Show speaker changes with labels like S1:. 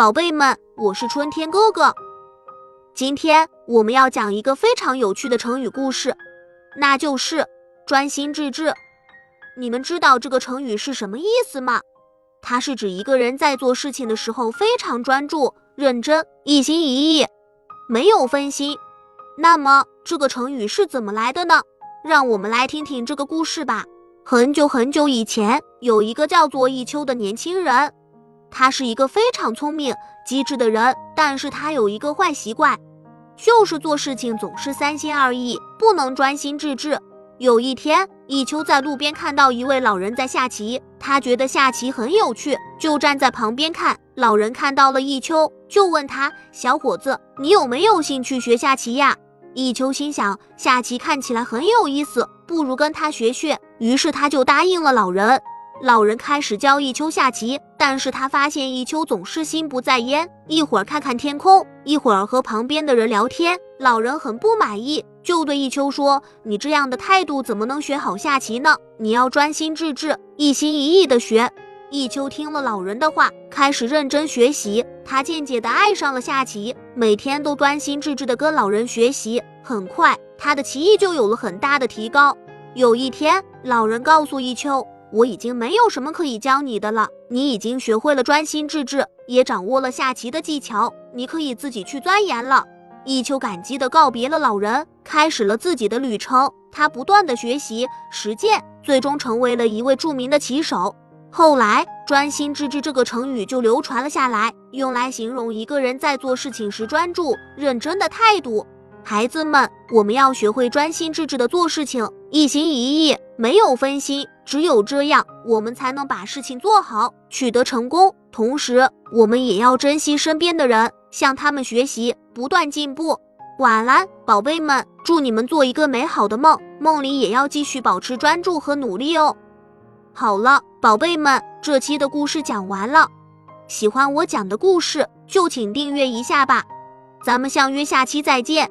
S1: 宝贝们，我是春天哥哥。今天我们要讲一个非常有趣的成语故事，那就是“专心致志”。你们知道这个成语是什么意思吗？它是指一个人在做事情的时候非常专注、认真、一心一意，没有分心。那么这个成语是怎么来的呢？让我们来听听这个故事吧。很久很久以前，有一个叫做弈秋的年轻人，他是一个非常聪明、机智的人，但是他有一个坏习惯，就是做事情总是三心二意，不能专心致志。有一天，弈秋在路边看到一位老人在下棋，他觉得下棋很有趣，就站在旁边看。老人看到了弈秋，就问他：“小伙子，你有没有兴趣学下棋呀？”弈秋心想，下棋看起来很有意思，不如跟他学学。于是他就答应了老人。老人开始教弈秋下棋，但是他发现弈秋总是心不在焉，一会儿看看天空，一会儿和旁边的人聊天。老人很不满意，就对弈秋说：“你这样的态度怎么能学好下棋呢？你要专心致志，一心一意的学。”弈秋听了老人的话，开始认真学习。他渐渐地爱上了下棋，每天都专心致志地跟老人学习。很快，他的棋艺就有了很大的提高。有一天，老人告诉弈秋：“我已经没有什么可以教你的了，你已经学会了专心致志，也掌握了下棋的技巧，你可以自己去钻研了。”弈秋感激地告别了老人，开始了自己的旅程。他不断地学习、实践，最终成为了一位著名的棋手。后来，“专心致志”这个成语就流传了下来，用来形容一个人在做事情时专注、认真的态度。孩子们，我们要学会专心致志的做事情，一心一意，没有分心。只有这样，我们才能把事情做好，取得成功。同时，我们也要珍惜身边的人，向他们学习，不断进步。晚安，宝贝们，祝你们做一个美好的梦，梦里也要继续保持专注和努力哦。好了，宝贝们，这期的故事讲完了。喜欢我讲的故事，就请订阅一下吧。咱们相约下期再见。